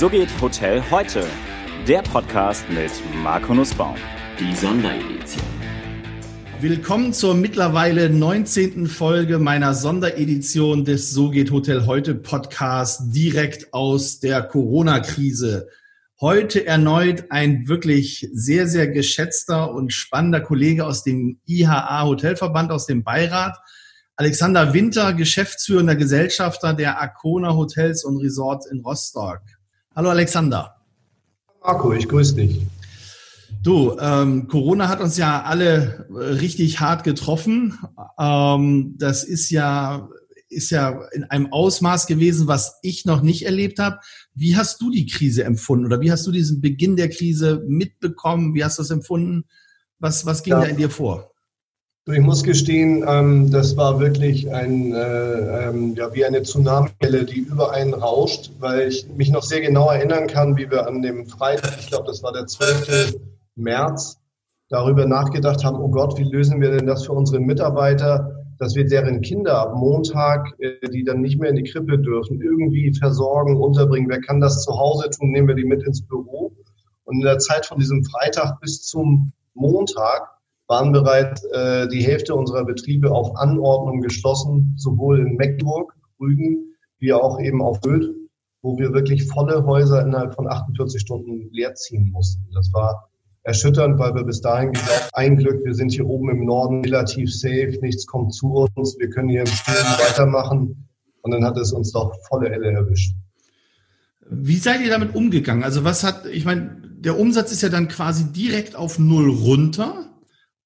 So geht Hotel heute. Der Podcast mit Marco Nussbaum. Die Sonderedition. Willkommen zur mittlerweile 19. Folge meiner Sonderedition des So geht Hotel heute Podcast direkt aus der Corona-Krise. Heute erneut ein wirklich sehr, sehr geschätzter und spannender Kollege aus dem IHA Hotelverband, aus dem Beirat. Alexander Winter, geschäftsführender Gesellschafter der Arcona Hotels und Resorts in Rostock. Hallo Alexander. Marco, ich grüße dich. Du, ähm, Corona hat uns ja alle richtig hart getroffen. Ähm, das ist ja, ist ja in einem Ausmaß gewesen, was ich noch nicht erlebt habe. Wie hast du die Krise empfunden oder wie hast du diesen Beginn der Krise mitbekommen? Wie hast du das empfunden? Was, was ging ja. da in dir vor? Ich muss gestehen, ähm, das war wirklich ein, äh, ähm, ja, wie eine Tsunami-Welle, die über einen rauscht, weil ich mich noch sehr genau erinnern kann, wie wir an dem Freitag, ich glaube, das war der 12. März, darüber nachgedacht haben, oh Gott, wie lösen wir denn das für unsere Mitarbeiter, dass wir deren Kinder ab Montag, äh, die dann nicht mehr in die Krippe dürfen, irgendwie versorgen, unterbringen. Wer kann das zu Hause tun? Nehmen wir die mit ins Büro. Und in der Zeit von diesem Freitag bis zum Montag waren bereits äh, die Hälfte unserer Betriebe auf Anordnung geschlossen, sowohl in Mecklenburg, Rügen, wie auch eben auf Sylt, wo wir wirklich volle Häuser innerhalb von 48 Stunden leerziehen mussten. Das war erschütternd, weil wir bis dahin gesagt ein Glück, wir sind hier oben im Norden relativ safe, nichts kommt zu uns, wir können hier im Stillen weitermachen. Und dann hat es uns doch volle Elle erwischt. Wie seid ihr damit umgegangen? Also was hat, ich meine, der Umsatz ist ja dann quasi direkt auf Null runter.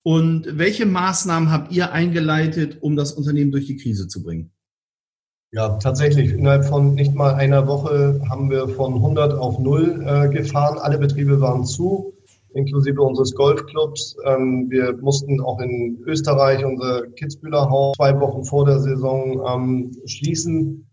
Und welche Maßnahmen habt ihr eingeleitet, um das Unternehmen durch die Krise zu bringen? Ja, tatsächlich. Innerhalb von nicht mal einer Woche haben wir von 100 auf 0 äh, gefahren. Alle Betriebe waren zu, inklusive unseres Golfclubs. Ähm, wir mussten auch in Österreich unser Kitzbühler Haus zwei Wochen vor der Saison ähm, schließen.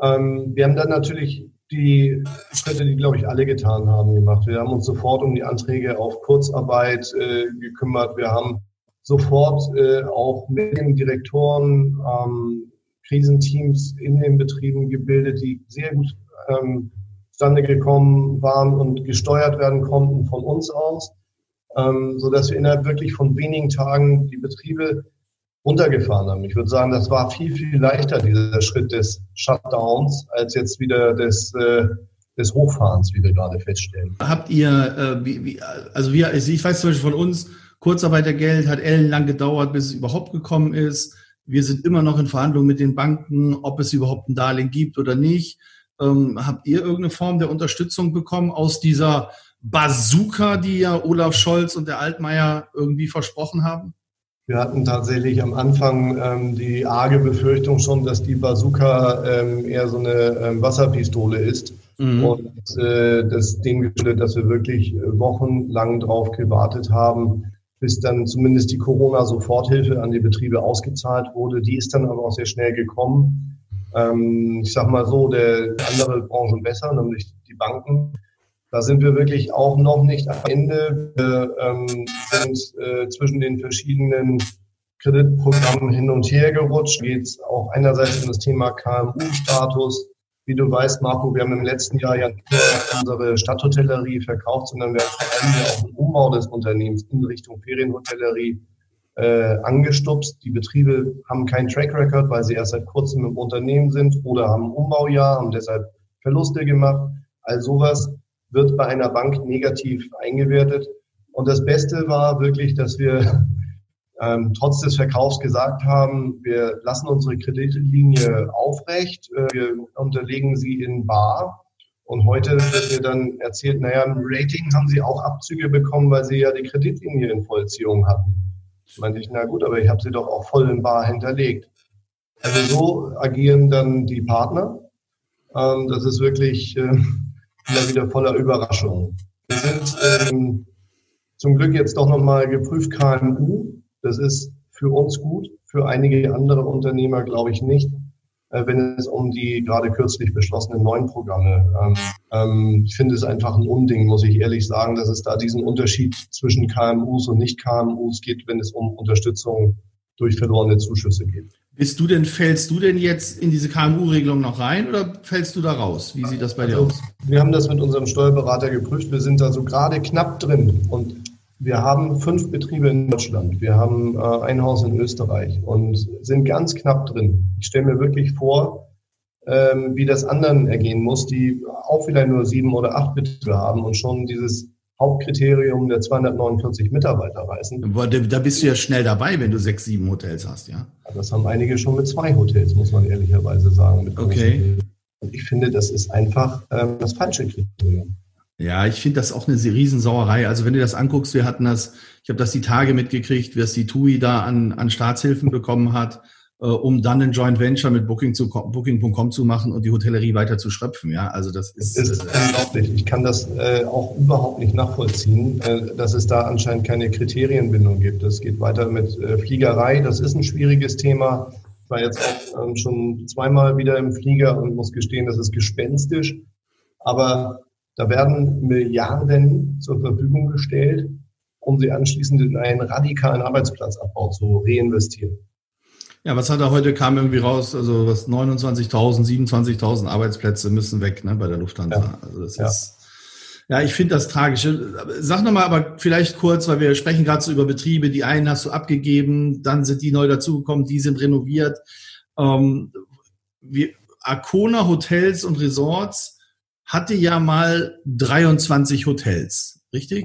Ähm, wir haben dann natürlich die Schritte, die, glaube ich, alle getan haben, gemacht. Wir haben uns sofort um die Anträge auf Kurzarbeit äh, gekümmert. Wir haben sofort äh, auch mit den Direktoren ähm, Krisenteams in den Betrieben gebildet, die sehr gut ähm, zustande gekommen waren und gesteuert werden konnten von uns aus, ähm, so dass wir innerhalb wirklich von wenigen Tagen die Betriebe runtergefahren haben. Ich würde sagen, das war viel, viel leichter, dieser Schritt des Shutdowns, als jetzt wieder des, äh, des Hochfahrens, wie wir gerade feststellen. Habt ihr, äh, also wir, ich weiß zum Beispiel von uns, Kurzarbeitergeld hat ellenlang gedauert, bis es überhaupt gekommen ist. Wir sind immer noch in Verhandlungen mit den Banken, ob es überhaupt ein Darlehen gibt oder nicht. Ähm, habt ihr irgendeine Form der Unterstützung bekommen aus dieser Bazooka, die ja Olaf Scholz und der Altmaier irgendwie versprochen haben? Wir hatten tatsächlich am Anfang ähm, die arge Befürchtung schon, dass die Bazooka ähm, eher so eine ähm, Wasserpistole ist. Mhm. Und äh, das geschuldet, dass wir wirklich wochenlang drauf gewartet haben, bis dann zumindest die Corona-Soforthilfe an die Betriebe ausgezahlt wurde. Die ist dann aber auch sehr schnell gekommen. Ähm, ich sag mal so, der andere Branchen besser, nämlich die Banken. Da sind wir wirklich auch noch nicht am Ende. Wir ähm, sind äh, zwischen den verschiedenen Kreditprogrammen hin und her gerutscht. Geht es auch einerseits um das Thema KMU-Status. Wie du weißt, Marco, wir haben im letzten Jahr ja nicht nur unsere Stadthotellerie verkauft, sondern wir haben vor allem auch den Umbau des Unternehmens in Richtung Ferienhotellerie äh, angestupst. Die Betriebe haben keinen Track Record, weil sie erst seit kurzem im Unternehmen sind oder haben ein Umbaujahr und deshalb Verluste gemacht. All sowas wird bei einer Bank negativ eingewertet. Und das Beste war wirklich, dass wir ähm, trotz des Verkaufs gesagt haben, wir lassen unsere Kreditlinie aufrecht, äh, wir unterlegen sie in Bar. Und heute wird mir dann erzählt, naja, im Rating haben sie auch Abzüge bekommen, weil sie ja die Kreditlinie in Vollziehung hatten. Da meinte ich, na gut, aber ich habe sie doch auch voll in Bar hinterlegt. Also so agieren dann die Partner. Ähm, das ist wirklich äh, immer wieder voller Überraschungen. Wir sind ähm, zum Glück jetzt doch nochmal geprüft KMU. Das ist für uns gut, für einige andere Unternehmer glaube ich nicht, äh, wenn es um die gerade kürzlich beschlossenen neuen Programme. Ähm, ähm, ich finde es einfach ein Unding, muss ich ehrlich sagen, dass es da diesen Unterschied zwischen KMUs und Nicht-KMUs geht, wenn es um Unterstützung durch verlorene Zuschüsse geht. Bist du denn, fällst du denn jetzt in diese KMU-Regelung noch rein oder fällst du da raus? Wie sieht das bei dir also, aus? Wir haben das mit unserem Steuerberater geprüft. Wir sind da so gerade knapp drin und wir haben fünf Betriebe in Deutschland. Wir haben äh, ein Haus in Österreich und sind ganz knapp drin. Ich stelle mir wirklich vor, ähm, wie das anderen ergehen muss, die auch wieder nur sieben oder acht Betriebe haben und schon dieses Hauptkriterium der 249 Mitarbeiter reißen. Da bist du ja schnell dabei, wenn du sechs, sieben Hotels hast, ja? Das haben einige schon mit zwei Hotels, muss man ehrlicherweise sagen. okay. Und ich finde, das ist einfach ähm, das falsche Kriterium. Ja, ich finde das auch eine Riesensauerei. Also wenn du das anguckst, wir hatten das, ich habe das die Tage mitgekriegt, was die TUI da an, an Staatshilfen bekommen hat um dann ein Joint Venture mit Booking zu, Booking.com zu machen und die Hotellerie weiter zu schröpfen. Ja, also das ist, ist äh, unglaublich. Ich kann das äh, auch überhaupt nicht nachvollziehen, äh, dass es da anscheinend keine Kriterienbindung gibt. Es geht weiter mit äh, Fliegerei. Das ist ein schwieriges Thema. Ich war jetzt auch ähm, schon zweimal wieder im Flieger und muss gestehen, das ist gespenstisch. Aber da werden Milliarden zur Verfügung gestellt, um sie anschließend in einen radikalen Arbeitsplatzabbau zu reinvestieren. Ja, was hat er heute, kam irgendwie raus, also was 29.000, 27.000 Arbeitsplätze müssen weg ne, bei der Lufthansa. Ja. Also das ja. ist, ja, ich finde das tragisch. Sag nochmal aber vielleicht kurz, weil wir sprechen gerade so über Betriebe, die einen hast du abgegeben, dann sind die neu dazugekommen, die sind renoviert. Ähm, wir, Arcona Hotels und Resorts hatte ja mal 23 Hotels, richtig?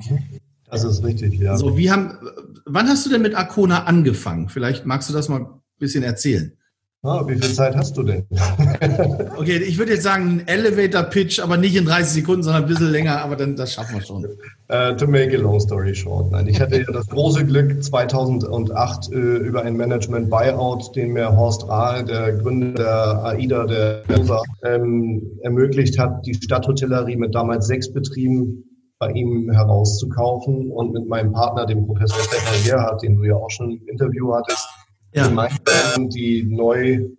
Das ist richtig, ja. So, wie haben, wann hast du denn mit Arcona angefangen? Vielleicht magst du das mal bisschen erzählen. Ah, wie viel Zeit hast du denn? okay, ich würde jetzt sagen, ein Elevator-Pitch, aber nicht in 30 Sekunden, sondern ein bisschen länger, aber dann das schaffen wir schon. Uh, to make a long story short. Nein, ich hatte ja das große Glück, 2008 äh, über ein Management-Buyout, den mir Horst Rahl, der Gründer der AIDA, der USA, ähm, ermöglicht hat, die Stadthotellerie mit damals sechs Betrieben bei ihm herauszukaufen und mit meinem Partner, dem Professor Stefan Gerhardt, den du ja auch schon im Interview hattest, ja. Gemeinden, die neu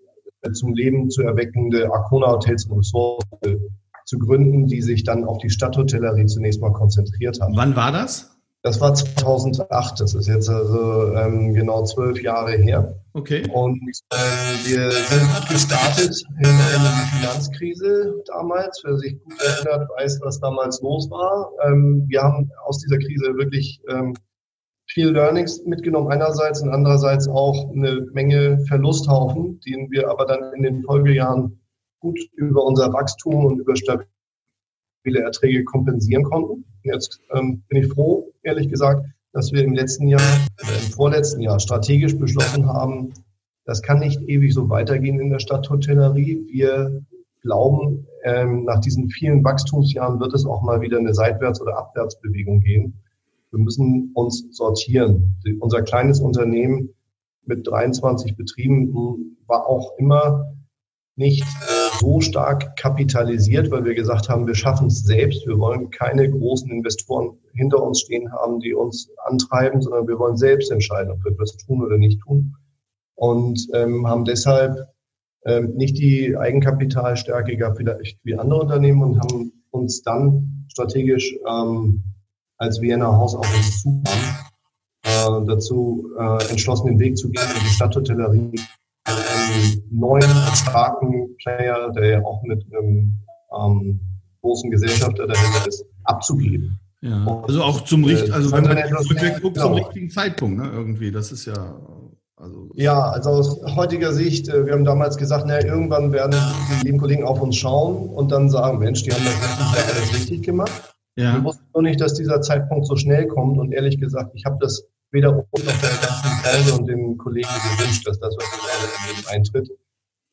äh, zum Leben zu erweckende Arcona Hotels und Resorts äh, zu gründen, die sich dann auf die Stadthotellerie zunächst mal konzentriert haben. Wann war das? Das war 2008, das ist jetzt also ähm, genau zwölf Jahre her. Okay. Und äh, wir sind gestartet in, die Finanzkrise damals. Wer sich gut erinnert, weiß, was damals los war. Ähm, wir haben aus dieser Krise wirklich ähm, viel Learnings mitgenommen einerseits und andererseits auch eine Menge Verlusthaufen, den wir aber dann in den Folgejahren gut über unser Wachstum und über stabile Erträge kompensieren konnten. Jetzt ähm, bin ich froh, ehrlich gesagt, dass wir im letzten Jahr, äh, im vorletzten Jahr strategisch beschlossen haben, das kann nicht ewig so weitergehen in der Stadthotellerie. Wir glauben, ähm, nach diesen vielen Wachstumsjahren wird es auch mal wieder eine Seitwärts- oder Abwärtsbewegung gehen. Wir müssen uns sortieren. Unser kleines Unternehmen mit 23 Betrieben war auch immer nicht so stark kapitalisiert, weil wir gesagt haben, wir schaffen es selbst. Wir wollen keine großen Investoren hinter uns stehen haben, die uns antreiben, sondern wir wollen selbst entscheiden, ob wir etwas tun oder nicht tun. Und ähm, haben deshalb ähm, nicht die Eigenkapitalstärke gehabt vielleicht wie andere Unternehmen und haben uns dann strategisch ähm, als Wiener Haus auf uns zukam, äh, dazu äh, entschlossen, den Weg zu gehen in die Stadthotellerie, einen neuen, starken Player, der ja auch mit einem ähm, großen Gesellschafter dahinter ist, abzugeben. Ja, also auch zum richtigen, also wenn man genau. zum richtigen Zeitpunkt, ne, irgendwie, das ist ja, also. Ja, also aus heutiger Sicht, äh, wir haben damals gesagt, naja, irgendwann werden die lieben Kollegen auf uns schauen und dann sagen, Mensch, die haben das alles richtig gemacht. Ja. Wir nur nicht, dass dieser Zeitpunkt so schnell kommt und ehrlich gesagt, ich habe das weder uns noch der ganzen Branche und den Kollegen gewünscht, dass das was in eintritt.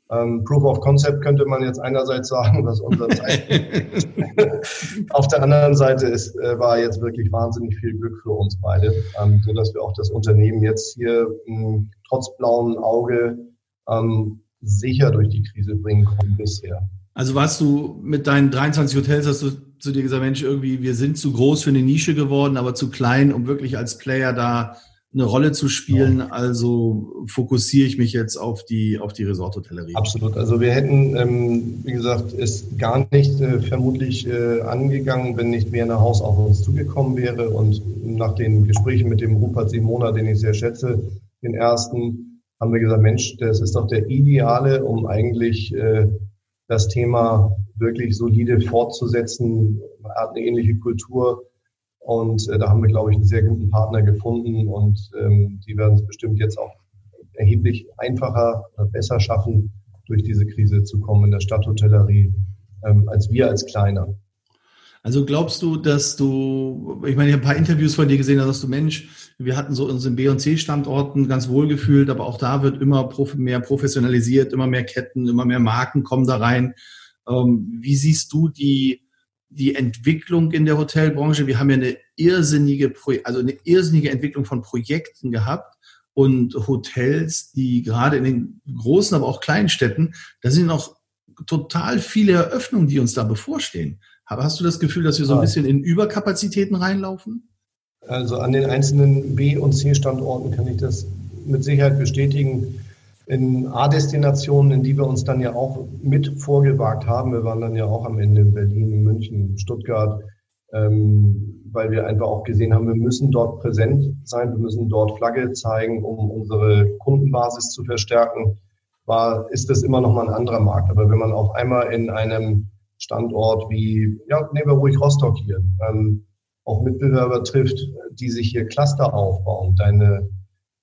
Ähm, Proof of Concept könnte man jetzt einerseits sagen, was unser Zeitpunkt Auf der anderen Seite ist, äh, war jetzt wirklich wahnsinnig viel Glück für uns beide, ähm, so dass wir auch das Unternehmen jetzt hier ähm, trotz blauen Auge ähm, sicher durch die Krise bringen konnten bisher. Also warst du mit deinen 23 Hotels, hast du zu dir gesagt, Mensch, irgendwie, wir sind zu groß für eine Nische geworden, aber zu klein, um wirklich als Player da eine Rolle zu spielen. Also fokussiere ich mich jetzt auf die, auf die Resort-Hotellerie. Absolut. Also wir hätten, ähm, wie gesagt, es gar nicht äh, vermutlich äh, angegangen, wenn nicht Werner Haus auf uns zugekommen wäre. Und nach den Gesprächen mit dem Rupert Simona, den ich sehr schätze, den ersten, haben wir gesagt, Mensch, das ist doch der Ideale, um eigentlich äh, das Thema wirklich solide fortzusetzen. Hat eine ähnliche Kultur. Und äh, da haben wir, glaube ich, einen sehr guten Partner gefunden und ähm, die werden es bestimmt jetzt auch erheblich einfacher oder besser schaffen, durch diese Krise zu kommen in der Stadthotellerie, ähm, als wir als Kleiner. Also glaubst du, dass du, ich meine, ich habe ein paar Interviews von dir gesehen, da sagst du, Mensch, wir hatten so unseren B- und C-Standorten ganz wohl gefühlt, aber auch da wird immer mehr professionalisiert, immer mehr Ketten, immer mehr Marken kommen da rein. Ähm, wie siehst du die, die Entwicklung in der Hotelbranche? Wir haben ja eine irrsinnige, also eine irrsinnige Entwicklung von Projekten gehabt und Hotels, die gerade in den großen, aber auch kleinen Städten, da sind noch total viele Eröffnungen, die uns da bevorstehen. Hast du das Gefühl, dass wir so ein bisschen in Überkapazitäten reinlaufen? Also an den einzelnen B- und C-Standorten kann ich das mit Sicherheit bestätigen. In A-Destinationen, in die wir uns dann ja auch mit vorgewagt haben, wir waren dann ja auch am Ende in Berlin, München, Stuttgart, ähm, weil wir einfach auch gesehen haben, wir müssen dort präsent sein, wir müssen dort Flagge zeigen, um unsere Kundenbasis zu verstärken, war, ist das immer noch mal ein anderer Markt. Aber wenn man auf einmal in einem Standort wie, ja, nehmen wir ruhig Rostock hier, ähm, auch Mitbewerber trifft, die sich hier Cluster aufbauen. Deine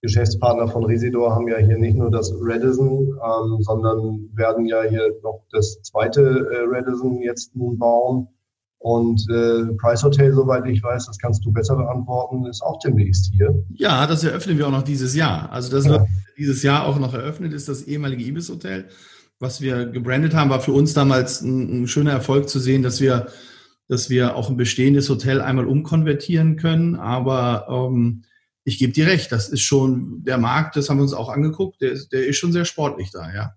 Geschäftspartner von Residor haben ja hier nicht nur das Redison, ähm, sondern werden ja hier noch das zweite äh, Redison jetzt nun bauen. Und äh, Price Hotel, soweit ich weiß, das kannst du besser beantworten, ist auch demnächst hier. Ja, das eröffnen wir auch noch dieses Jahr. Also das ja. dieses Jahr auch noch eröffnet, ist das ehemalige Ibis Hotel, was wir gebrandet haben, war für uns damals ein, ein schöner Erfolg zu sehen, dass wir, dass wir auch ein bestehendes Hotel einmal umkonvertieren können. Aber ähm, ich gebe dir recht, das ist schon der Markt, das haben wir uns auch angeguckt, der, der ist schon sehr sportlich da, ja.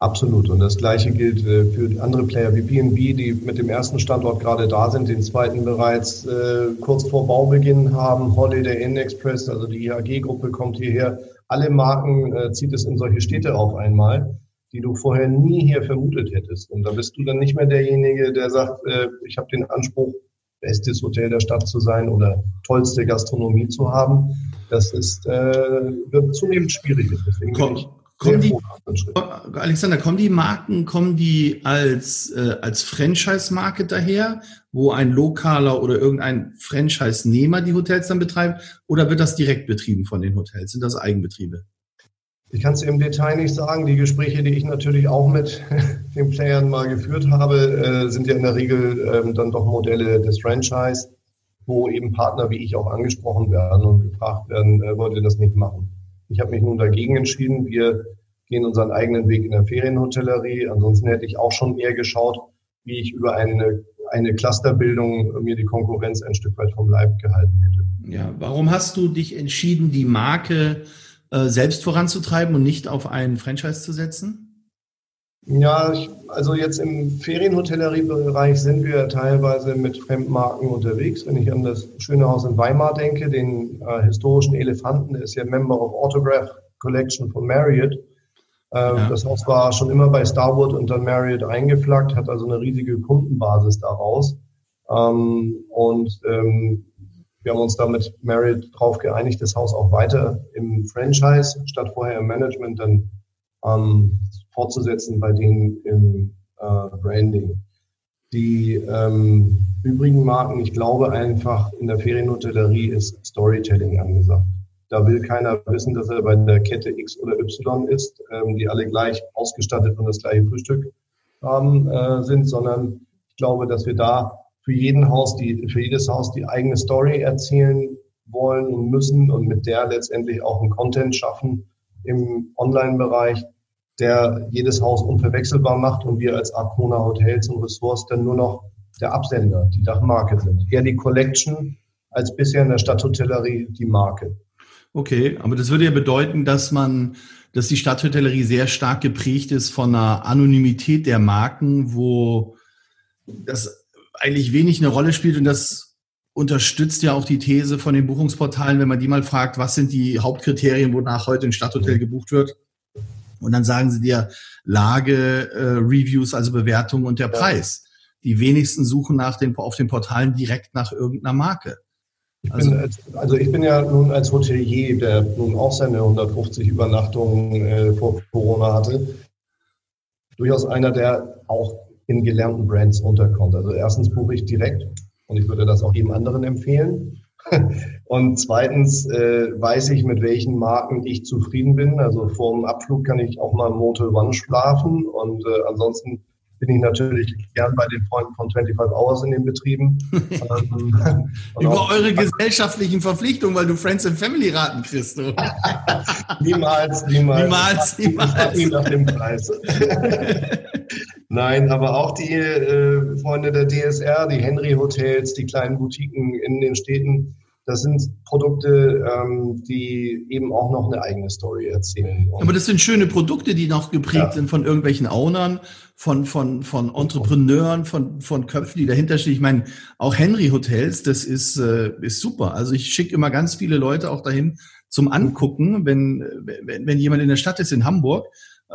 Absolut. Und das Gleiche gilt äh, für andere Player wie BNB, die mit dem ersten Standort gerade da sind, den zweiten bereits äh, kurz vor Baubeginn haben. Holiday Inn Express, also die IHG-Gruppe kommt hierher. Alle Marken äh, zieht es in solche Städte auf einmal, die du vorher nie hier vermutet hättest. Und da bist du dann nicht mehr derjenige, der sagt, äh, ich habe den Anspruch, bestes Hotel der Stadt zu sein oder tollste Gastronomie zu haben. Das ist, äh, wird zunehmend schwieriger. Deswegen ich Kommen die, Alexander, kommen die Marken, kommen die als, äh, als Franchise-Marke daher, wo ein lokaler oder irgendein Franchise-Nehmer die Hotels dann betreibt, oder wird das direkt betrieben von den Hotels? Sind das Eigenbetriebe? Ich kann es im Detail nicht sagen. Die Gespräche, die ich natürlich auch mit den Playern mal geführt habe, äh, sind ja in der Regel äh, dann doch Modelle des Franchise, wo eben Partner wie ich auch angesprochen werden und gefragt werden, äh, wollt ihr das nicht machen? Ich habe mich nun dagegen entschieden. Wir gehen unseren eigenen Weg in der Ferienhotellerie. Ansonsten hätte ich auch schon eher geschaut, wie ich über eine, eine Clusterbildung mir die Konkurrenz ein Stück weit vom Leib gehalten hätte. Ja, warum hast du dich entschieden, die Marke äh, selbst voranzutreiben und nicht auf einen Franchise zu setzen? Ja, ich, also jetzt im Ferienhotelleriebereich sind wir teilweise mit Fremdmarken unterwegs. Wenn ich an das schöne Haus in Weimar denke, den äh, historischen Elefanten, der ist ja Member of Autograph Collection von Marriott. Äh, ja. Das Haus war schon immer bei Starwood und dann Marriott eingeflaggt, hat also eine riesige Kundenbasis daraus. Ähm, und ähm, wir haben uns da mit Marriott darauf geeinigt, das Haus auch weiter im Franchise statt vorher im Management dann ähm, fortzusetzen bei denen im äh, Branding. Die ähm, übrigen Marken, ich glaube einfach, in der Ferienhotellerie ist Storytelling angesagt. Da will keiner wissen, dass er bei der Kette X oder Y ist, ähm, die alle gleich ausgestattet und das gleiche Frühstück haben, äh, sind, sondern ich glaube, dass wir da für jeden Haus, die, für jedes Haus die eigene Story erzählen wollen und müssen und mit der letztendlich auch einen Content schaffen im Online-Bereich, der jedes Haus unverwechselbar macht und wir als Arcona Hotels und Ressorts dann nur noch der Absender, die Dachmarke sind. Eher die Collection als bisher in der Stadthotellerie die Marke. Okay, aber das würde ja bedeuten, dass man, dass die Stadthotellerie sehr stark geprägt ist von einer Anonymität der Marken, wo das eigentlich wenig eine Rolle spielt und das unterstützt ja auch die These von den Buchungsportalen, wenn man die mal fragt, was sind die Hauptkriterien, wonach heute ein Stadthotel gebucht wird, und dann sagen sie dir Lage, äh, Reviews, also Bewertung und der Preis. Die wenigsten suchen nach den, auf den Portalen direkt nach irgendeiner Marke. Ich also, bin, also ich bin ja nun als Hotelier, der nun auch seine 150 Übernachtungen äh, vor Corona hatte, durchaus einer, der auch in gelernten Brands unterkommt. Also erstens buche ich direkt und ich würde das auch jedem anderen empfehlen. Und zweitens äh, weiß ich, mit welchen Marken ich zufrieden bin. Also vor dem Abflug kann ich auch mal im Motel One schlafen und äh, ansonsten bin ich natürlich gern bei den Freunden von 25 Hours in den Betrieben. Ähm, Über eure gesellschaftlichen Verpflichtungen, weil du Friends and Family Raten kriegst. Du. niemals, niemals. Niemals, niemals. Ich nach dem Preis. Nein, aber auch die äh, Freunde der DSR, die Henry Hotels, die kleinen Boutiquen in den Städten, das sind Produkte, ähm, die eben auch noch eine eigene Story erzählen. Und Aber das sind schöne Produkte, die noch geprägt ja. sind von irgendwelchen Ownern, von, von, von Entrepreneuren, von, von Köpfen, die dahinter stehen. Ich meine, auch Henry Hotels, das ist, äh, ist super. Also ich schicke immer ganz viele Leute auch dahin zum Angucken, wenn, wenn, wenn jemand in der Stadt ist in Hamburg.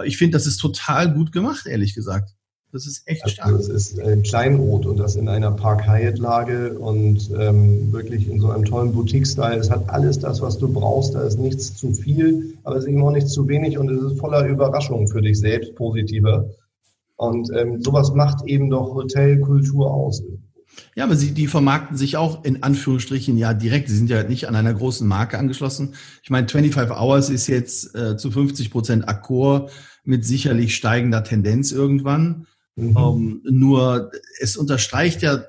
Ich finde, das ist total gut gemacht, ehrlich gesagt. Das ist echt stark. Also das ist ein Kleinod und das in einer Park Hyatt-Lage und ähm, wirklich in so einem tollen Boutique-Style. Es hat alles das, was du brauchst. Da ist nichts zu viel, aber es ist eben auch nicht zu wenig und es ist voller Überraschungen für dich selbst, positiver. Und ähm, sowas macht eben doch Hotelkultur aus. Ja, aber sie, die vermarkten sich auch in Anführungsstrichen ja direkt. Sie sind ja nicht an einer großen Marke angeschlossen. Ich meine, 25 Hours ist jetzt äh, zu 50 Prozent Accor mit sicherlich steigender Tendenz irgendwann. Mhm. Ähm, nur es unterstreicht ja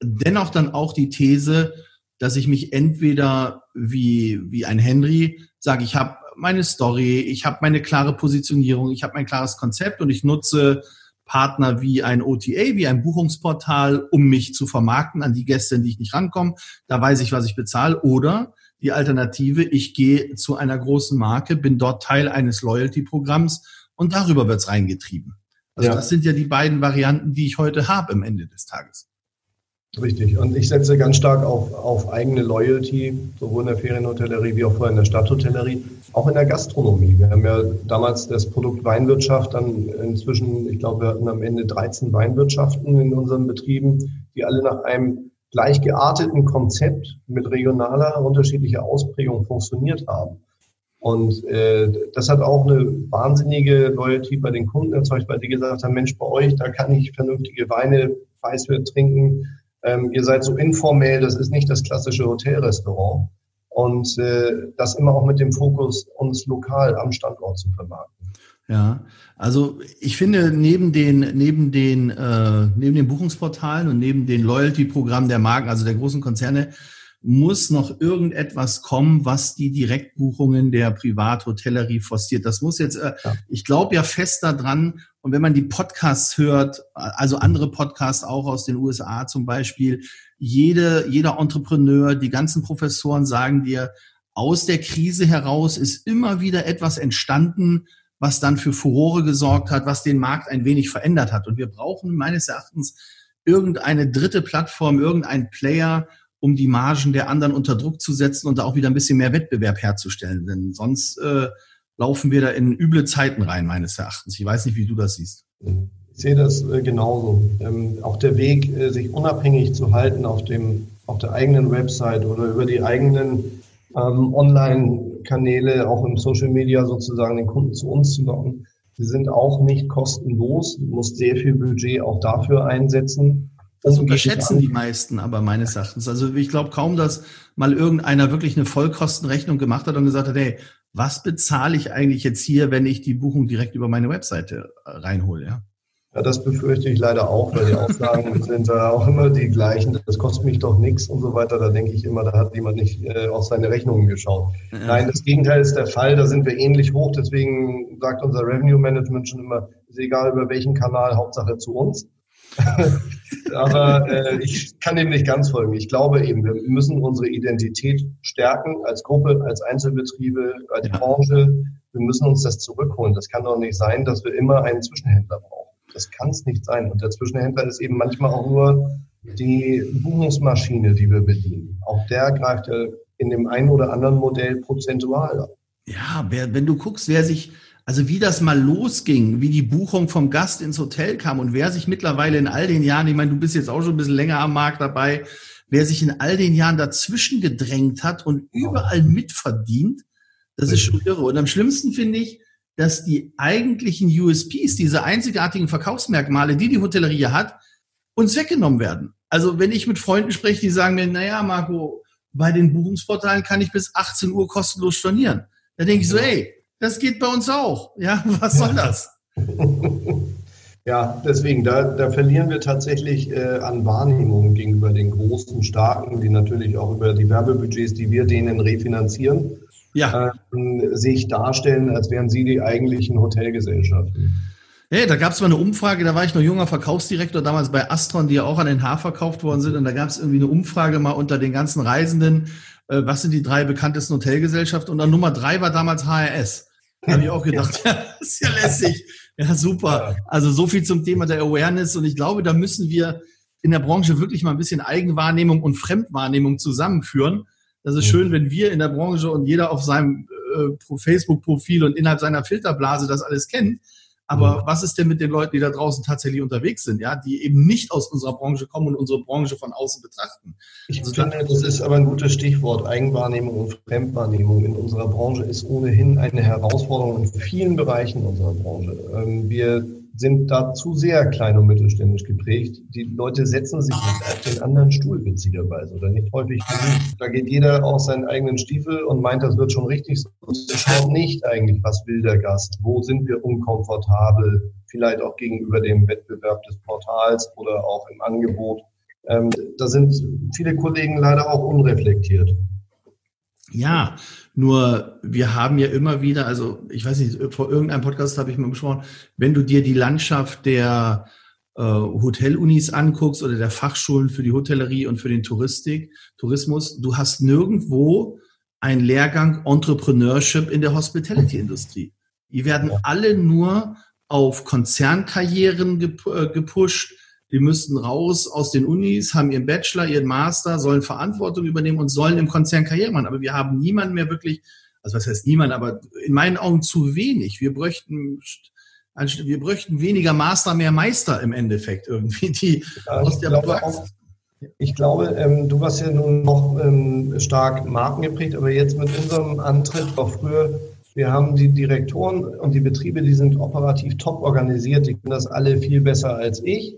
dennoch dann auch die These, dass ich mich entweder wie, wie ein Henry sage, ich habe meine Story, ich habe meine klare Positionierung, ich habe mein klares Konzept und ich nutze Partner wie ein OTA, wie ein Buchungsportal, um mich zu vermarkten an die Gäste, in die ich nicht rankomme. Da weiß ich, was ich bezahle. Oder die Alternative, ich gehe zu einer großen Marke, bin dort Teil eines Loyalty-Programms und darüber wird's reingetrieben. Also ja. das sind ja die beiden Varianten, die ich heute habe am Ende des Tages. Richtig. Und ich setze ganz stark auf, auf eigene Loyalty, sowohl in der Ferienhotellerie wie auch vorher in der Stadthotellerie, auch in der Gastronomie. Wir haben ja damals das Produkt Weinwirtschaft, dann inzwischen, ich glaube, wir hatten am Ende 13 Weinwirtschaften in unseren Betrieben, die alle nach einem gleich gearteten Konzept mit regionaler unterschiedlicher Ausprägung funktioniert haben. Und äh, das hat auch eine wahnsinnige Loyalty bei den Kunden erzeugt, weil die gesagt haben, Mensch, bei euch, da kann ich vernünftige Weine preiswert trinken. Ähm, ihr seid so informell, das ist nicht das klassische Hotelrestaurant. Und äh, das immer auch mit dem Fokus, uns lokal am Standort zu vermarkten. Ja, also ich finde neben den neben den äh, neben den Buchungsportalen und neben den Loyalty-Programmen der Marken, also der großen Konzerne, muss noch irgendetwas kommen, was die Direktbuchungen der Privathotellerie forciert. Das muss jetzt, äh, ja. ich glaube ja fest daran, und wenn man die Podcasts hört, also andere Podcasts auch aus den USA zum Beispiel, jede, jeder Entrepreneur, die ganzen Professoren sagen dir, aus der Krise heraus ist immer wieder etwas entstanden, was dann für Furore gesorgt hat, was den Markt ein wenig verändert hat. Und wir brauchen meines Erachtens irgendeine dritte Plattform, irgendein Player, um die Margen der anderen unter Druck zu setzen und da auch wieder ein bisschen mehr Wettbewerb herzustellen. Denn sonst äh, laufen wir da in üble Zeiten rein, meines Erachtens. Ich weiß nicht, wie du das siehst. Ich sehe das äh, genauso. Ähm, auch der Weg, äh, sich unabhängig zu halten auf, dem, auf der eigenen Website oder über die eigenen ähm, Online-Kanäle, auch im Social Media sozusagen den Kunden zu uns zu locken, sie sind auch nicht kostenlos. Du musst sehr viel Budget auch dafür einsetzen. Das unterschätzen die meisten aber meines Erachtens. Also ich glaube kaum, dass mal irgendeiner wirklich eine Vollkostenrechnung gemacht hat und gesagt hat, hey, was bezahle ich eigentlich jetzt hier, wenn ich die Buchung direkt über meine Webseite äh, reinhole? Ja? Ja, das befürchte ich leider auch, weil die Aussagen sind da auch immer die gleichen. Das kostet mich doch nichts und so weiter. Da denke ich immer, da hat jemand nicht äh, auf seine Rechnungen geschaut. Ja. Nein, das Gegenteil ist der Fall. Da sind wir ähnlich hoch. Deswegen sagt unser Revenue Management schon immer, ist egal über welchen Kanal, Hauptsache zu uns. Aber äh, ich kann dem nicht ganz folgen. Ich glaube eben, wir müssen unsere Identität stärken als Gruppe, als Einzelbetriebe, als ja. Branche. Wir müssen uns das zurückholen. Das kann doch nicht sein, dass wir immer einen Zwischenhändler brauchen. Das kann es nicht sein. Und der Zwischenhändler ist eben manchmal auch nur die Buchungsmaschine, die wir bedienen. Auch der greift in dem einen oder anderen Modell prozentual ab. Ja, wer, wenn du guckst, wer sich also wie das mal losging, wie die Buchung vom Gast ins Hotel kam und wer sich mittlerweile in all den Jahren, ich meine, du bist jetzt auch schon ein bisschen länger am Markt dabei, wer sich in all den Jahren dazwischen gedrängt hat und überall mitverdient, das ist schon irre. Und am schlimmsten finde ich, dass die eigentlichen USPs, diese einzigartigen Verkaufsmerkmale, die die Hotellerie hat, uns weggenommen werden. Also wenn ich mit Freunden spreche, die sagen mir, naja, Marco, bei den Buchungsportalen kann ich bis 18 Uhr kostenlos stornieren. Da denke ich so, ey, das geht bei uns auch. Ja, was soll das? Ja, deswegen, da, da verlieren wir tatsächlich äh, an Wahrnehmung gegenüber den großen Starken, die natürlich auch über die Werbebudgets, die wir denen refinanzieren, ja. äh, sich darstellen, als wären sie die eigentlichen Hotelgesellschaften. Hey, da gab es mal eine Umfrage, da war ich noch junger Verkaufsdirektor damals bei Astron, die ja auch an den Haar verkauft worden sind. Und da gab es irgendwie eine Umfrage mal unter den ganzen Reisenden, äh, was sind die drei bekanntesten Hotelgesellschaften? Und dann Nummer drei war damals HRS. Habe ich auch gedacht, ja. das ist ja lässig. Ja, super. Also so viel zum Thema der Awareness. Und ich glaube, da müssen wir in der Branche wirklich mal ein bisschen Eigenwahrnehmung und Fremdwahrnehmung zusammenführen. Das ist schön, wenn wir in der Branche und jeder auf seinem äh, Facebook-Profil und innerhalb seiner Filterblase das alles kennt. Aber mhm. was ist denn mit den Leuten, die da draußen tatsächlich unterwegs sind, ja, die eben nicht aus unserer Branche kommen und unsere Branche von außen betrachten? Ich also finde, das ist aber ein gutes Stichwort. Eigenwahrnehmung und Fremdwahrnehmung in unserer Branche ist ohnehin eine Herausforderung in vielen Bereichen unserer Branche. Ähm, wir sind da zu sehr klein und mittelständisch geprägt. Die Leute setzen sich nicht auf den anderen Stuhl, witzigerweise, oder nicht häufig genug. Da geht jeder aus seinen eigenen Stiefel und meint, das wird schon richtig. Und schaut nicht eigentlich, was will der Gast, wo sind wir unkomfortabel, vielleicht auch gegenüber dem Wettbewerb des Portals oder auch im Angebot. Ähm, da sind viele Kollegen leider auch unreflektiert. Ja, nur wir haben ja immer wieder, also ich weiß nicht, vor irgendeinem Podcast habe ich mal besprochen, wenn du dir die Landschaft der äh, Hotelunis anguckst oder der Fachschulen für die Hotellerie und für den Touristik, Tourismus, du hast nirgendwo einen Lehrgang Entrepreneurship in der Hospitality-Industrie. Die werden alle nur auf Konzernkarrieren äh, gepusht, die müssten raus aus den Unis, haben ihren Bachelor, ihren Master, sollen Verantwortung übernehmen und sollen im Konzern Karriere machen. Aber wir haben niemanden mehr wirklich, also was heißt niemand, aber in meinen Augen zu wenig. Wir bräuchten, wir bräuchten weniger Master, mehr Meister im Endeffekt irgendwie, die ja, aus der. Ich glaube, ähm, du warst ja nun noch ähm, stark markengeprägt, aber jetzt mit unserem Antritt auch früher, wir haben die Direktoren und die Betriebe, die sind operativ top organisiert, die können das alle viel besser als ich.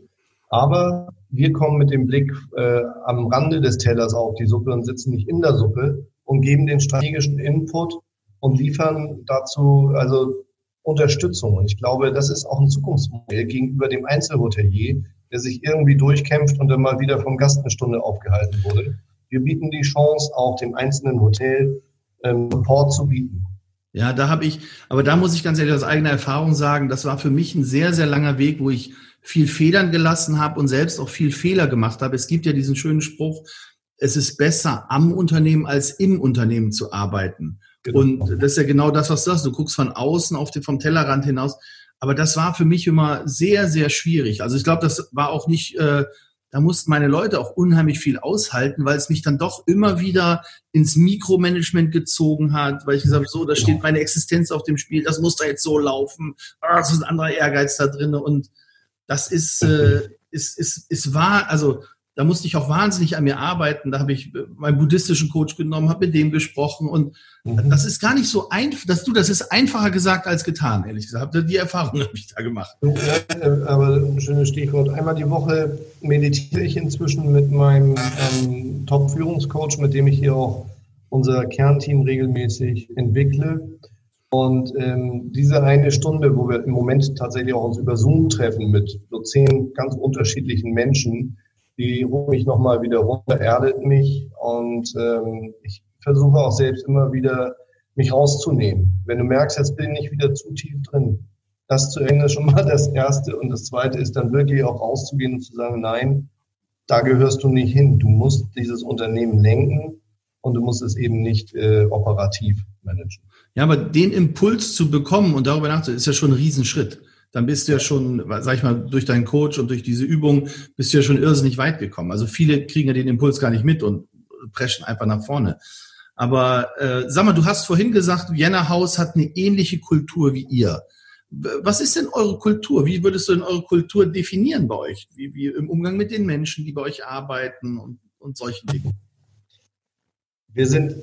Aber wir kommen mit dem Blick äh, am Rande des Tellers auf die Suppe und sitzen nicht in der Suppe und geben den strategischen Input und liefern dazu also Unterstützung. Und ich glaube, das ist auch ein Zukunftsmodell gegenüber dem Einzelhotelier, der sich irgendwie durchkämpft und dann mal wieder vom Gast eine Stunde aufgehalten wurde. Wir bieten die Chance, auch dem einzelnen Hotel ähm, Support zu bieten. Ja, da habe ich, aber da muss ich ganz ehrlich aus eigener Erfahrung sagen, das war für mich ein sehr, sehr langer Weg, wo ich viel Federn gelassen habe und selbst auch viel Fehler gemacht habe. Es gibt ja diesen schönen Spruch, es ist besser am Unternehmen als im Unternehmen zu arbeiten. Genau. Und das ist ja genau das, was du sagst. Du guckst von außen auf den, vom Tellerrand hinaus. Aber das war für mich immer sehr, sehr schwierig. Also ich glaube, das war auch nicht, äh, da mussten meine Leute auch unheimlich viel aushalten, weil es mich dann doch immer wieder ins Mikromanagement gezogen hat, weil ich gesagt habe, so, da steht meine Existenz auf dem Spiel, das muss da jetzt so laufen, ah, das ist ein anderer Ehrgeiz da drin und das ist, äh, ist, ist, ist wahr, also da musste ich auch wahnsinnig an mir arbeiten. Da habe ich meinen buddhistischen Coach genommen, habe mit dem gesprochen und mhm. das ist gar nicht so einfach, dass du, das ist einfacher gesagt als getan, ehrlich gesagt. Die Erfahrung habe ich da gemacht. Ja, aber ein schönes Stichwort. Einmal die Woche meditiere ich inzwischen mit meinem ähm, Top-Führungscoach, mit dem ich hier auch unser Kernteam regelmäßig entwickle. Und ähm, diese eine Stunde, wo wir im Moment tatsächlich auch uns über Zoom treffen mit so zehn ganz unterschiedlichen Menschen, die rufen mich nochmal wieder runter, erdet mich und ähm, ich versuche auch selbst immer wieder mich rauszunehmen. Wenn du merkst, jetzt bin ich wieder zu tief drin, das zu Ende ist schon mal das Erste und das Zweite ist dann wirklich auch rauszugehen und zu sagen, nein, da gehörst du nicht hin. Du musst dieses Unternehmen lenken und du musst es eben nicht äh, operativ managen. Ja, aber den Impuls zu bekommen und darüber nachzudenken, ist ja schon ein Riesenschritt. Dann bist du ja schon, sag ich mal, durch deinen Coach und durch diese Übung bist du ja schon irrsinnig weit gekommen. Also viele kriegen ja den Impuls gar nicht mit und preschen einfach nach vorne. Aber äh, sag mal, du hast vorhin gesagt, Vienna House hat eine ähnliche Kultur wie ihr. Was ist denn eure Kultur? Wie würdest du denn eure Kultur definieren bei euch? Wie, wie im Umgang mit den Menschen, die bei euch arbeiten? Und und solchen Dingen? Wir sind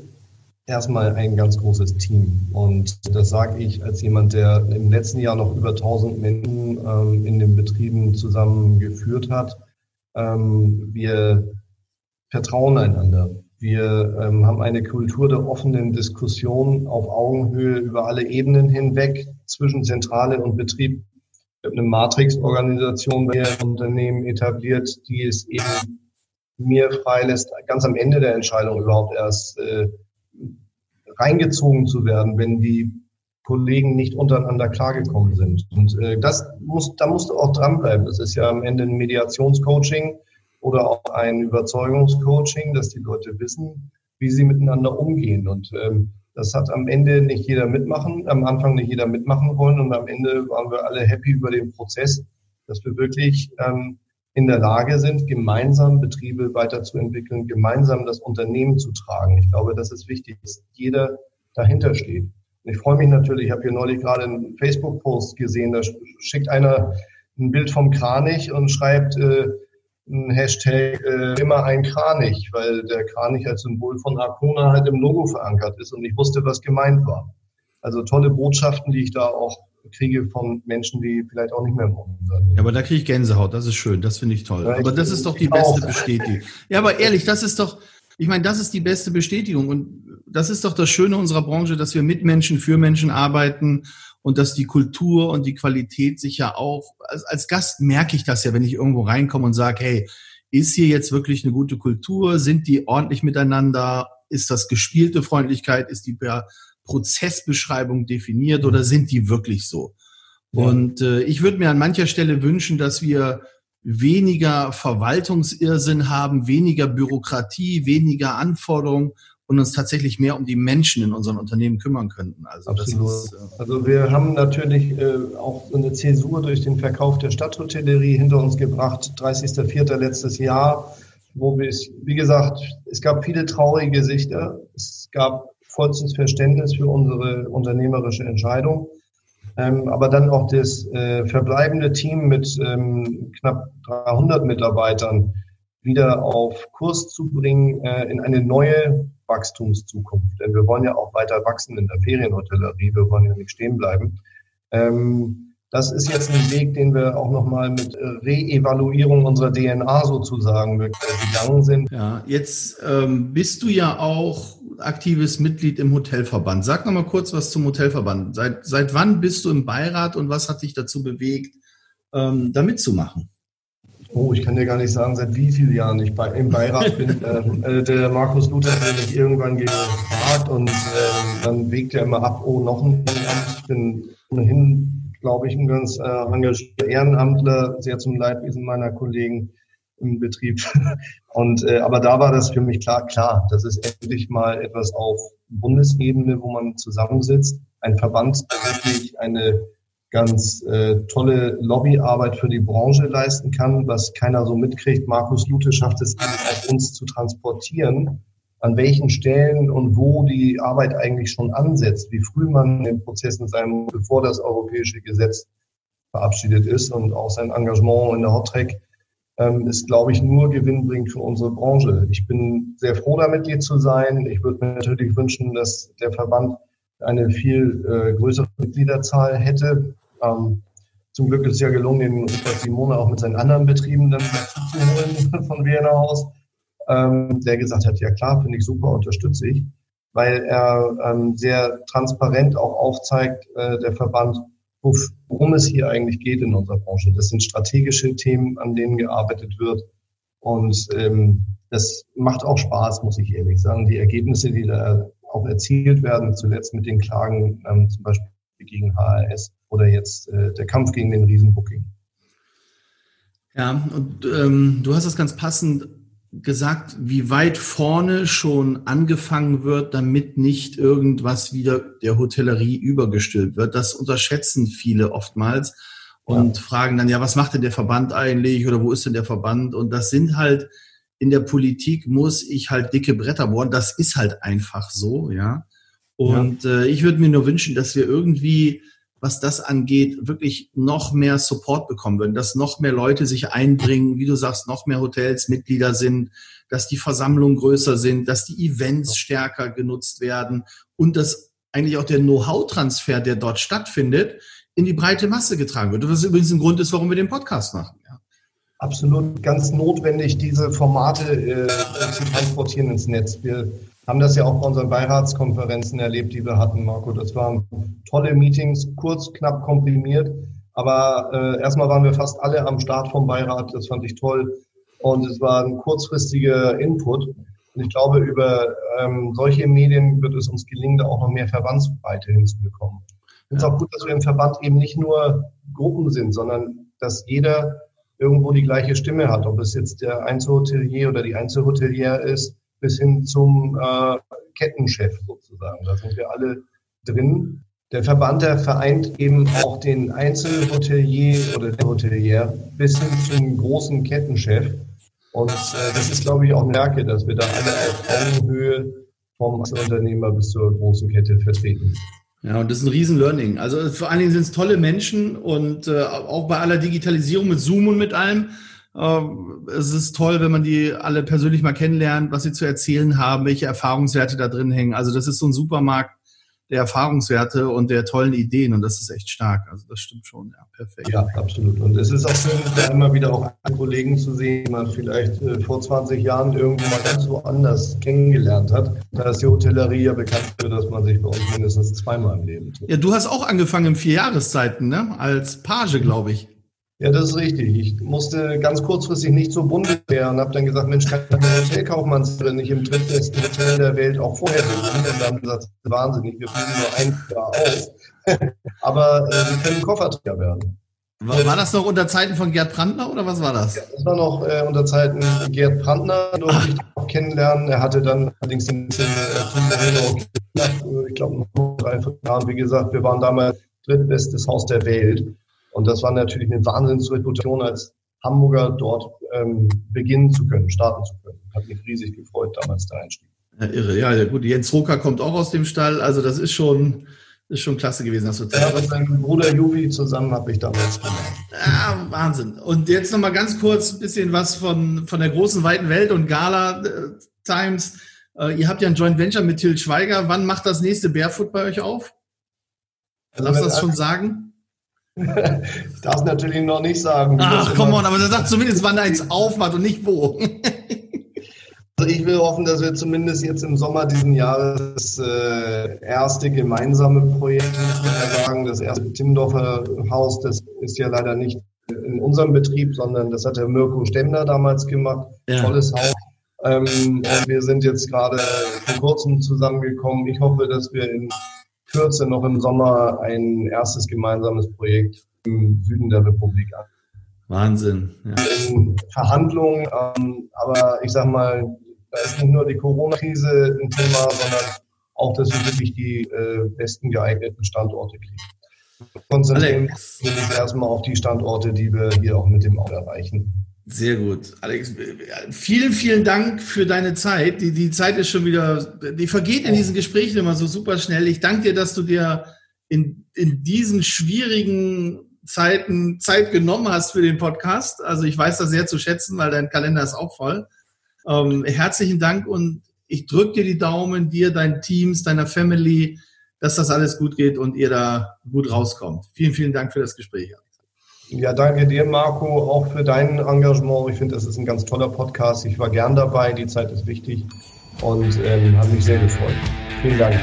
erstmal ein ganz großes Team. Und das sage ich als jemand, der im letzten Jahr noch über 1000 Menschen ähm, in den Betrieben zusammengeführt hat. Ähm, wir vertrauen einander. Wir ähm, haben eine Kultur der offenen Diskussion auf Augenhöhe über alle Ebenen hinweg zwischen Zentrale und Betrieb. Wir haben eine Matrix-Organisation bei Unternehmen etabliert, die es eben mir freilässt, ganz am Ende der Entscheidung überhaupt erst äh, reingezogen zu werden, wenn die Kollegen nicht untereinander klargekommen sind. Und äh, das muss, da musst du auch dranbleiben. Das ist ja am Ende ein Mediationscoaching oder auch ein Überzeugungscoaching, dass die Leute wissen, wie sie miteinander umgehen. Und ähm, das hat am Ende nicht jeder mitmachen, am Anfang nicht jeder mitmachen wollen und am Ende waren wir alle happy über den Prozess, dass wir wirklich ähm, in der Lage sind, gemeinsam Betriebe weiterzuentwickeln, gemeinsam das Unternehmen zu tragen. Ich glaube, das ist wichtig, dass jeder dahinter steht. Und ich freue mich natürlich, ich habe hier neulich gerade einen Facebook-Post gesehen, da schickt einer ein Bild vom Kranich und schreibt äh, ein Hashtag äh, immer ein Kranich, weil der Kranich als Symbol von Arcona halt im Logo verankert ist und ich wusste, was gemeint war. Also tolle Botschaften, die ich da auch kriege von Menschen, die vielleicht auch nicht mehr im sind. Ja, aber da kriege ich Gänsehaut, das ist schön, das finde ich toll. Ja, aber das ist doch die beste auch. Bestätigung. Ja, aber ehrlich, das ist doch, ich meine, das ist die beste Bestätigung und das ist doch das Schöne unserer Branche, dass wir mit Menschen, für Menschen arbeiten und dass die Kultur und die Qualität sich ja auch, als, als Gast merke ich das ja, wenn ich irgendwo reinkomme und sage, hey, ist hier jetzt wirklich eine gute Kultur? Sind die ordentlich miteinander? Ist das gespielte Freundlichkeit? Ist die Prozessbeschreibung definiert oder sind die wirklich so? Ja. Und äh, ich würde mir an mancher Stelle wünschen, dass wir weniger Verwaltungsirrsinn haben, weniger Bürokratie, weniger Anforderungen und uns tatsächlich mehr um die Menschen in unseren Unternehmen kümmern könnten. Also, Absolut. Ist, äh also wir haben natürlich äh, auch eine Zäsur durch den Verkauf der Stadthotellerie hinter uns gebracht, 30.04. letztes Jahr, wo wir, wie gesagt, es gab viele traurige Gesichter, es gab vollstes Verständnis für unsere unternehmerische Entscheidung. Ähm, aber dann auch das äh, verbleibende Team mit ähm, knapp 300 Mitarbeitern wieder auf Kurs zu bringen äh, in eine neue Wachstumszukunft. Denn wir wollen ja auch weiter wachsen in der Ferienhotellerie, wir wollen ja nicht stehen bleiben. Ähm, das ist jetzt ein Weg, den wir auch nochmal mit Re-Evaluierung unserer DNA sozusagen gegangen sind. Ja, jetzt ähm, bist du ja auch aktives Mitglied im Hotelverband. Sag nochmal kurz was zum Hotelverband. Seit, seit wann bist du im Beirat und was hat dich dazu bewegt, ähm, da mitzumachen? Oh, ich kann dir gar nicht sagen, seit wie vielen Jahren ich bei, im Beirat bin. äh, der Markus Luther hat mich irgendwann gefragt und äh, dann wägt er immer ab, oh, noch ein Amt. Ich bin ohnehin glaube ich, ein ganz äh, engagierter Ehrenamtler, sehr zum Leidwesen meiner Kollegen im Betrieb. Und äh, aber da war das für mich klar, klar, das ist endlich mal etwas auf Bundesebene, wo man zusammensitzt. Ein Verband, der wirklich eine ganz äh, tolle Lobbyarbeit für die Branche leisten kann, was keiner so mitkriegt. Markus Lute schafft es auf uns zu transportieren an welchen Stellen und wo die Arbeit eigentlich schon ansetzt, wie früh man in den Prozessen sein muss, bevor das europäische Gesetz verabschiedet ist und auch sein Engagement in der Hottrack ähm, ist, glaube ich, nur gewinnbringend für unsere Branche. Ich bin sehr froh, da Mitglied zu sein. Ich würde mir natürlich wünschen, dass der Verband eine viel äh, größere Mitgliederzahl hätte. Ähm, zum Glück ist es ja gelungen, den Rupert Simone auch mit seinen anderen Betrieben dann zu holen von Vienna aus ähm, der gesagt hat, ja klar, finde ich super, unterstütze ich, weil er ähm, sehr transparent auch aufzeigt, äh, der Verband, worum es hier eigentlich geht in unserer Branche. Das sind strategische Themen, an denen gearbeitet wird. Und ähm, das macht auch Spaß, muss ich ehrlich sagen. Die Ergebnisse, die da auch erzielt werden, zuletzt mit den Klagen ähm, zum Beispiel gegen HRS oder jetzt äh, der Kampf gegen den Riesenbooking. Ja, und ähm, du hast das ganz passend gesagt, wie weit vorne schon angefangen wird, damit nicht irgendwas wieder der Hotellerie übergestülpt wird. Das unterschätzen viele oftmals und ja. fragen dann, ja, was macht denn der Verband eigentlich oder wo ist denn der Verband? Und das sind halt, in der Politik muss ich halt dicke Bretter bohren. Das ist halt einfach so, ja. Und ja. Äh, ich würde mir nur wünschen, dass wir irgendwie was das angeht, wirklich noch mehr Support bekommen würden, dass noch mehr Leute sich einbringen, wie du sagst, noch mehr Hotels Mitglieder sind, dass die Versammlungen größer sind, dass die Events stärker genutzt werden und dass eigentlich auch der Know-how-Transfer, der dort stattfindet, in die breite Masse getragen wird. Was übrigens ein Grund ist, warum wir den Podcast machen. Ja. Absolut ganz notwendig, diese Formate äh, zu transportieren ins Netz. Wir haben das ja auch bei unseren Beiratskonferenzen erlebt, die wir hatten, Marco. Das waren tolle Meetings, kurz, knapp komprimiert. Aber äh, erstmal waren wir fast alle am Start vom Beirat. Das fand ich toll. Und es war ein kurzfristiger Input. Und ich glaube, über ähm, solche Medien wird es uns gelingen, da auch noch mehr Verbandsbreite hinzubekommen. Ich finde es auch gut, dass wir im Verband eben nicht nur Gruppen sind, sondern dass jeder irgendwo die gleiche Stimme hat, ob es jetzt der Einzelhotelier oder die Einzelhotelier ist, bis hin zum äh, Kettenchef sozusagen. Da sind wir alle drin. Der Verband, der vereint eben auch den Einzelhotelier oder der Hotelier bis hin zum großen Kettenchef. Und äh, das ist, glaube ich, auch eine Stärke, dass wir da alle auf Augenhöhe vom Unternehmer bis zur großen Kette vertreten. Ja, und das ist ein riesen Learning. Also vor allen Dingen sind es tolle Menschen und äh, auch bei aller Digitalisierung mit Zoom und mit allem. Äh, es ist toll, wenn man die alle persönlich mal kennenlernt, was sie zu erzählen haben, welche Erfahrungswerte da drin hängen. Also das ist so ein Supermarkt, der Erfahrungswerte und der tollen Ideen und das ist echt stark. Also das stimmt schon, ja, perfekt. Ja, absolut. Und es ist auch schön, da immer wieder auch Kollegen zu sehen, die man vielleicht äh, vor 20 Jahren irgendwo mal ganz woanders kennengelernt hat. Da ist die Hotellerie ja bekannt für, dass man sich bei uns mindestens zweimal im Leben trifft. Ja, du hast auch angefangen in vier Jahreszeiten, ne? Als Page, glaube ich. Ja, das ist richtig. Ich musste ganz kurzfristig nicht zur Bundeswehr und habe dann gesagt, Mensch, kann ich eine Hotelkaufmannsstelle nicht im drittbesten Hotel der Welt auch vorher beginnen? Und dann haben gesagt, wahnsinnig, wir fliegen nur ein Jahr aus. Aber äh, wir können Kofferträger werden. War, war, das noch unter Zeiten von Gerd Brandner oder was war das? Ja, das war noch äh, unter Zeiten Gerd Brandner, durfte ich auch kennenlernen. Er hatte dann allerdings den äh, ich glaube, drei, fünf Jahren, wie gesagt, wir waren damals drittbestes Haus der Welt. Und das war natürlich eine Wahnsinnsreputation als Hamburger dort ähm, beginnen zu können, starten zu können. Hat mich riesig gefreut damals der Einstieg. Ja, irre, ja, ja gut. Jens Roker kommt auch aus dem Stall, also das ist schon, ist schon klasse gewesen. Das Hotel. Ja, mit meinem Bruder Juvi zusammen habe ich damals gemacht. Ja, Wahnsinn. Und jetzt nochmal ganz kurz ein bisschen was von, von der großen, weiten Welt und Gala äh, Times. Äh, ihr habt ja ein Joint Venture mit Till Schweiger. Wann macht das nächste Barefoot bei euch auf? Also Darfst du das schon sagen? Ich darf es natürlich noch nicht sagen. Ach, komm on, aber der sagt zumindest, wann er eins aufmacht und nicht wo. Also ich will hoffen, dass wir zumindest jetzt im Sommer diesen Jahres das äh, erste gemeinsame Projekt, sagen, das erste Timmendorfer Haus, das ist ja leider nicht in unserem Betrieb, sondern das hat der Mirko Stemmler damals gemacht. Ja. Tolles Haus. Ähm, und wir sind jetzt gerade vor kurzem zusammengekommen. Ich hoffe, dass wir in Kürze noch im Sommer ein erstes gemeinsames Projekt im Süden der Republik an. Wahnsinn. Ja. Verhandlungen, ähm, aber ich sag mal, da ist nicht nur die Corona-Krise ein Thema, sondern auch, dass wir wirklich die äh, besten geeigneten Standorte kriegen. Konzentrieren wir uns erstmal auf die Standorte, die wir hier auch mit dem Auto erreichen. Sehr gut. Alex, vielen, vielen Dank für deine Zeit. Die, die Zeit ist schon wieder, die vergeht in diesen Gesprächen immer so super schnell. Ich danke dir, dass du dir in, in diesen schwierigen Zeiten Zeit genommen hast für den Podcast. Also ich weiß das sehr zu schätzen, weil dein Kalender ist auch voll. Ähm, herzlichen Dank und ich drücke dir die Daumen, dir, deinen Teams, deiner Family, dass das alles gut geht und ihr da gut rauskommt. Vielen, vielen Dank für das Gespräch. Ja, danke dir, Marco, auch für dein Engagement. Ich finde, das ist ein ganz toller Podcast. Ich war gern dabei. Die Zeit ist wichtig und ähm, habe mich sehr gefreut. Vielen Dank.